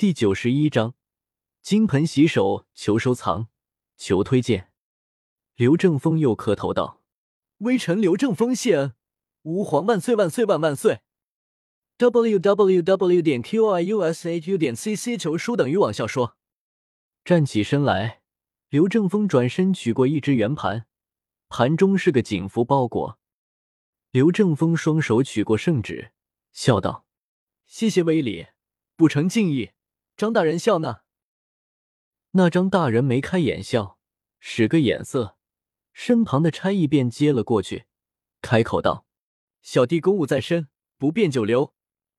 第九十一章，金盆洗手，求收藏，求推荐。刘正风又磕头道：“微臣刘正风谢恩，吾皇万岁万岁万万岁。” w w w 点 q i u s h u 点 c c 求书等于网校说。站起身来，刘正风转身取过一只圆盘，盘中是个锦服包裹。刘正风双手取过圣旨，笑道：“谢谢威礼，不成敬意。”张大人笑呢？那张大人眉开眼笑，使个眼色，身旁的差役便接了过去，开口道：“小弟公务在身，不便久留。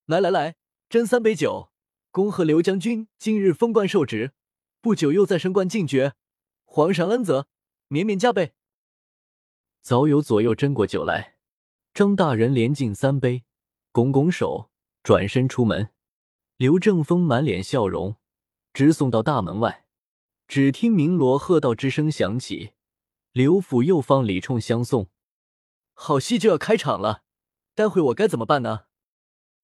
来来来，斟三杯酒，恭贺刘将军今日封官受职，不久又再升官进爵，皇上恩泽，绵绵加倍。”早有左右斟过酒来，张大人连敬三杯，拱拱手，转身出门。刘正风满脸笑容，直送到大门外。只听鸣锣喝道之声响起，刘府右方礼冲相送。好戏就要开场了，待会我该怎么办呢？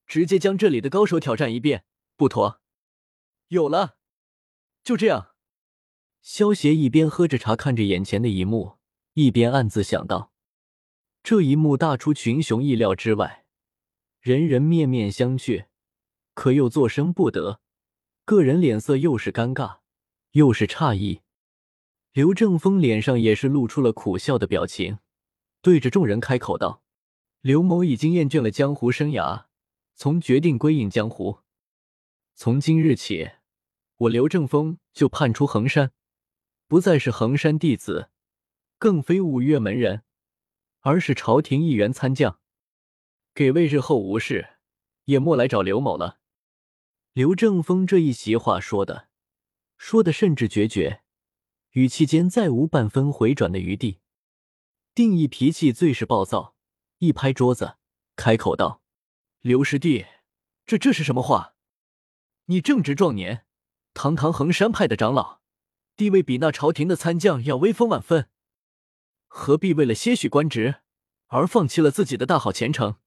直接将这里的高手挑战一遍，不妥。有了，就这样。萧协一边喝着茶，看着眼前的一幕，一边暗自想到：这一幕大出群雄意料之外，人人面面相觑。可又作声不得，个人脸色又是尴尬，又是诧异。刘正风脸上也是露出了苦笑的表情，对着众人开口道：“刘某已经厌倦了江湖生涯，从决定归隐江湖。从今日起，我刘正风就叛出衡山，不再是衡山弟子，更非五岳门人，而是朝廷一员参将。给位日后无事，也莫来找刘某了。”刘正风这一席话说的，说的甚至决绝，语气间再无半分回转的余地。定义脾气最是暴躁，一拍桌子，开口道：“刘师弟，这这是什么话？你正值壮年，堂堂衡山派的长老，地位比那朝廷的参将要威风万分，何必为了些许官职而放弃了自己的大好前程？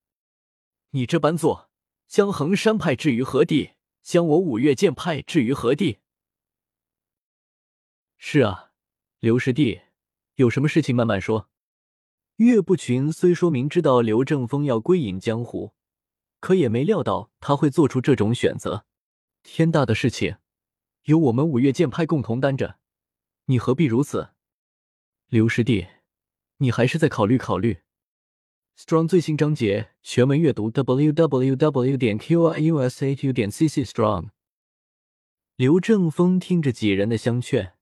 你这般做，将衡山派置于何地？”将我五岳剑派置于何地？是啊，刘师弟，有什么事情慢慢说。岳不群虽说明知道刘正风要归隐江湖，可也没料到他会做出这种选择。天大的事情，由我们五岳剑派共同担着，你何必如此？刘师弟，你还是再考虑考虑。Strong 最新章节全文阅读：w w w. 点 q i u s h u 点 c c strong。刘正风听着几人的相劝，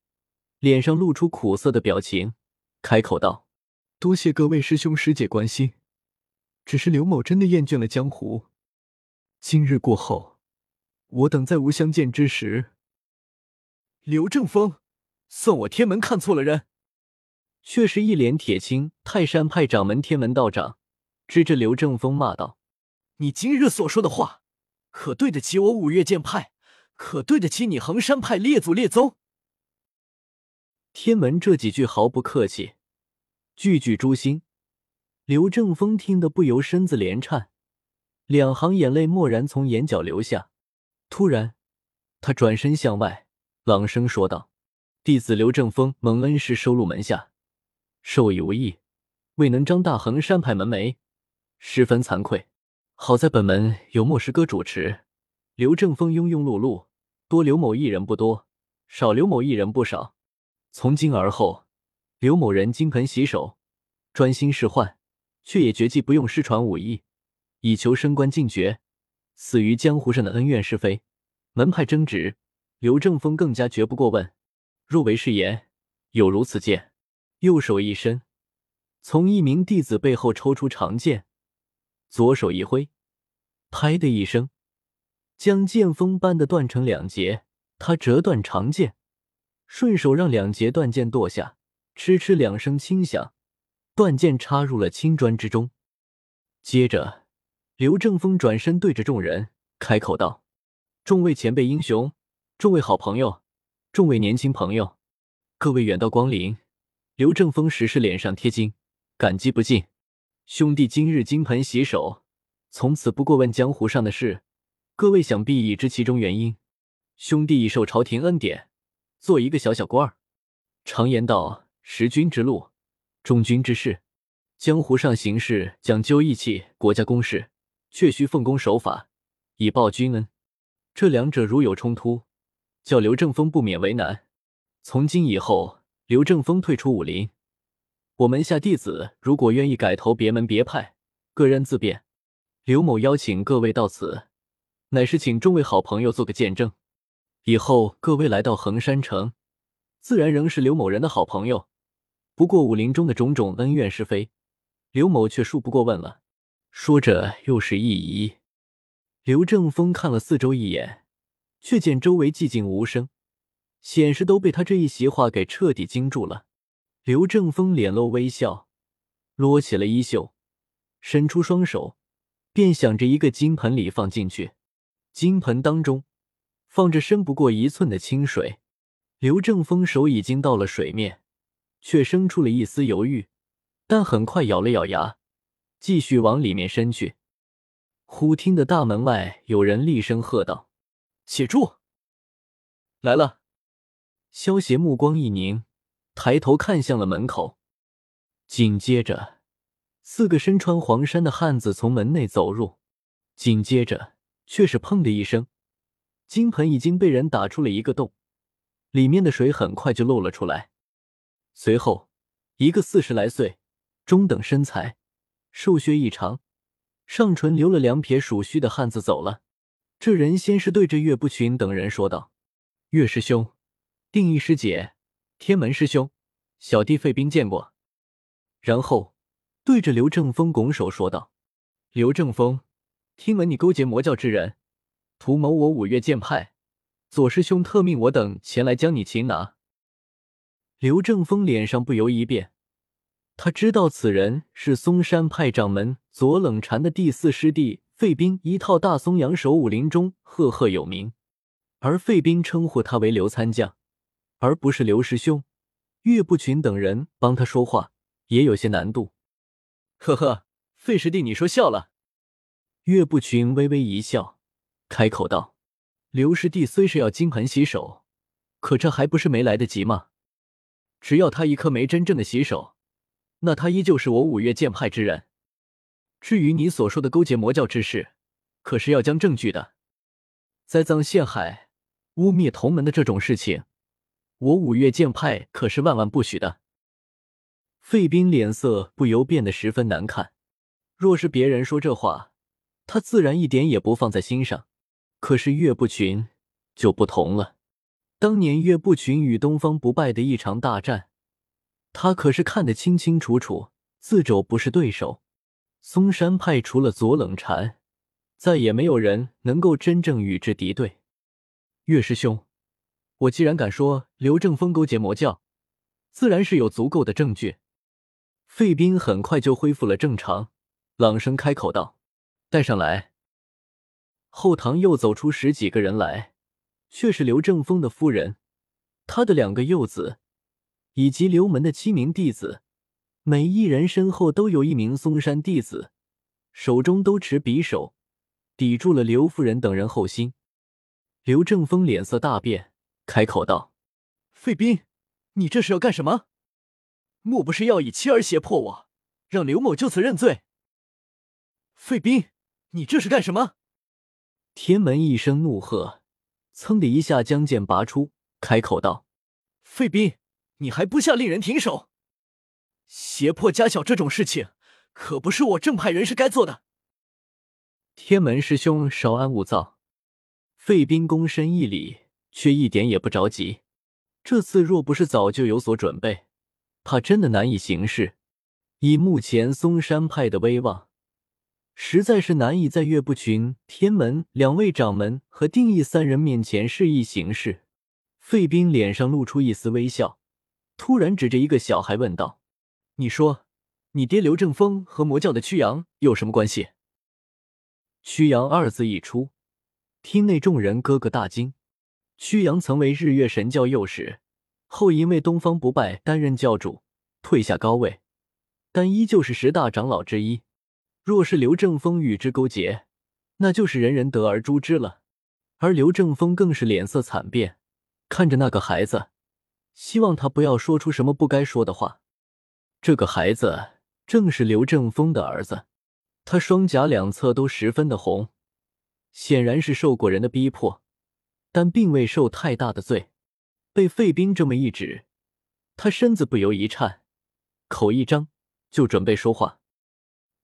脸上露出苦涩的表情，开口道：“多谢各位师兄师姐关心，只是刘某真的厌倦了江湖。今日过后，我等再无相见之时。”刘正风，算我天门看错了人，却是一脸铁青。泰山派掌门天门道长。指着刘正风骂道：“你今日所说的话，可对得起我五岳剑派？可对得起你衡山派列祖列宗？”天门这几句毫不客气，句句诛心。刘正风听得不由身子连颤，两行眼泪蓦然从眼角流下。突然，他转身向外，朗声说道：“弟子刘正风蒙恩师收入门下，受益无益，未能张大衡山派门楣。”十分惭愧，好在本门有莫师哥主持，刘正风庸庸碌碌，多刘某一人不多，少刘某一人不少。从今而后，刘某人金盆洗手，专心仕宦，却也绝技不用失传武艺，以求升官进爵。死于江湖上的恩怨是非，门派争执，刘正风更加绝不过问。若为誓言，有如此剑，右手一伸，从一名弟子背后抽出长剑。左手一挥，拍的一声，将剑锋般的断成两截。他折断长剑，顺手让两截断剑剁下，哧哧两声轻响，断剑插入了青砖之中。接着，刘正风转身对着众人开口道：“众位前辈英雄，众位好朋友，众位年轻朋友，各位远道光临。”刘正风时时脸上贴金，感激不尽。兄弟今日金盆洗手，从此不过问江湖上的事。各位想必已知其中原因。兄弟已受朝廷恩典，做一个小小官儿。常言道，识君之路，忠君之事。江湖上行事讲究义气，国家公事却需奉公守法，以报君恩。这两者如有冲突，叫刘正风不免为难。从今以后，刘正风退出武林，我门下弟子如果愿意改投别门别派，个人自便。刘某邀请各位到此，乃是请众位好朋友做个见证。以后各位来到衡山城，自然仍是刘某人的好朋友。不过武林中的种种恩怨是非，刘某却恕不过问了。说着，又是一移。刘正风看了四周一眼，却见周围寂静无声，显示都被他这一席话给彻底惊住了。刘正风脸露微笑，撸起了衣袖，伸出双手，便想着一个金盆里放进去。金盆当中放着深不过一寸的清水。刘正风手已经到了水面，却生出了一丝犹豫，但很快咬了咬牙，继续往里面伸去。忽听得大门外有人厉声喝道：“且住！来了！”萧邪目光一凝，抬头看向了门口。紧接着，四个身穿黄衫的汉子从门内走入。紧接着，却是砰的一声，金盆已经被人打出了一个洞，里面的水很快就漏了出来。随后，一个四十来岁、中等身材、瘦削异常。上唇留了两撇鼠须的汉子走了。这人先是对着岳不群等人说道：“岳师兄，定义师姐，天门师兄，小弟费兵见过。”然后对着刘正风拱手说道：“刘正风，听闻你勾结魔教之人，图谋我五岳剑派，左师兄特命我等前来将你擒拿。”刘正风脸上不由一变。他知道此人是嵩山派掌门左冷禅的第四师弟费斌，一套大松阳手武林中赫赫有名。而费斌称呼他为刘参将，而不是刘师兄。岳不群等人帮他说话也有些难度。呵呵，费师弟，你说笑了。岳不群微微一笑，开口道：“刘师弟虽是要金盆洗手，可这还不是没来得及吗？只要他一刻没真正的洗手。”那他依旧是我五岳剑派之人。至于你所说的勾结魔教之事，可是要将证据的。栽赃陷害、污蔑同门的这种事情，我五岳剑派可是万万不许的。费斌脸色不由变得十分难看。若是别人说这话，他自然一点也不放在心上。可是岳不群就不同了。当年岳不群与东方不败的一场大战。他可是看得清清楚楚，自肘不是对手。嵩山派除了左冷禅，再也没有人能够真正与之敌对。岳师兄，我既然敢说刘正风勾结魔教，自然是有足够的证据。费斌很快就恢复了正常，朗声开口道：“带上来。”后堂又走出十几个人来，却是刘正风的夫人，他的两个幼子。以及刘门的七名弟子，每一人身后都有一名嵩山弟子，手中都持匕首，抵住了刘夫人等人后心。刘正风脸色大变，开口道：“费斌，你这是要干什么？莫不是要以妻儿胁迫我，让刘某就此认罪？”费斌，你这是干什么？天门一声怒喝，噌的一下将剑拔出，开口道：“费斌。”你还不下令人停手？胁迫家小这种事情，可不是我正派人士该做的。天门师兄，稍安勿躁。费斌躬身一礼，却一点也不着急。这次若不是早就有所准备，怕真的难以行事。以目前嵩山派的威望，实在是难以在岳不群、天门两位掌门和定义三人面前示意行事。费斌脸上露出一丝微笑。突然指着一个小孩问道：“你说，你爹刘正风和魔教的曲阳有什么关系？”曲阳二字一出，厅内众人咯咯大惊。屈阳曾为日月神教幼师，后因为东方不败担任教主，退下高位，但依旧是十大长老之一。若是刘正风与之勾结，那就是人人得而诛之了。而刘正风更是脸色惨变，看着那个孩子，希望他不要说出什么不该说的话。这个孩子正是刘正风的儿子，他双颊两侧都十分的红，显然是受过人的逼迫，但并未受太大的罪。被费斌这么一指，他身子不由一颤，口一张就准备说话。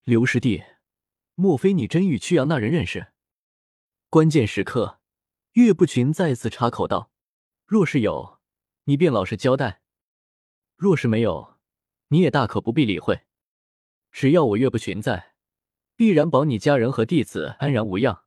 刘师弟，莫非你真与曲阳那人认识？关键时刻。岳不群再次插口道：“若是有，你便老实交代；若是没有，你也大可不必理会。只要我岳不群在，必然保你家人和弟子安然无恙。”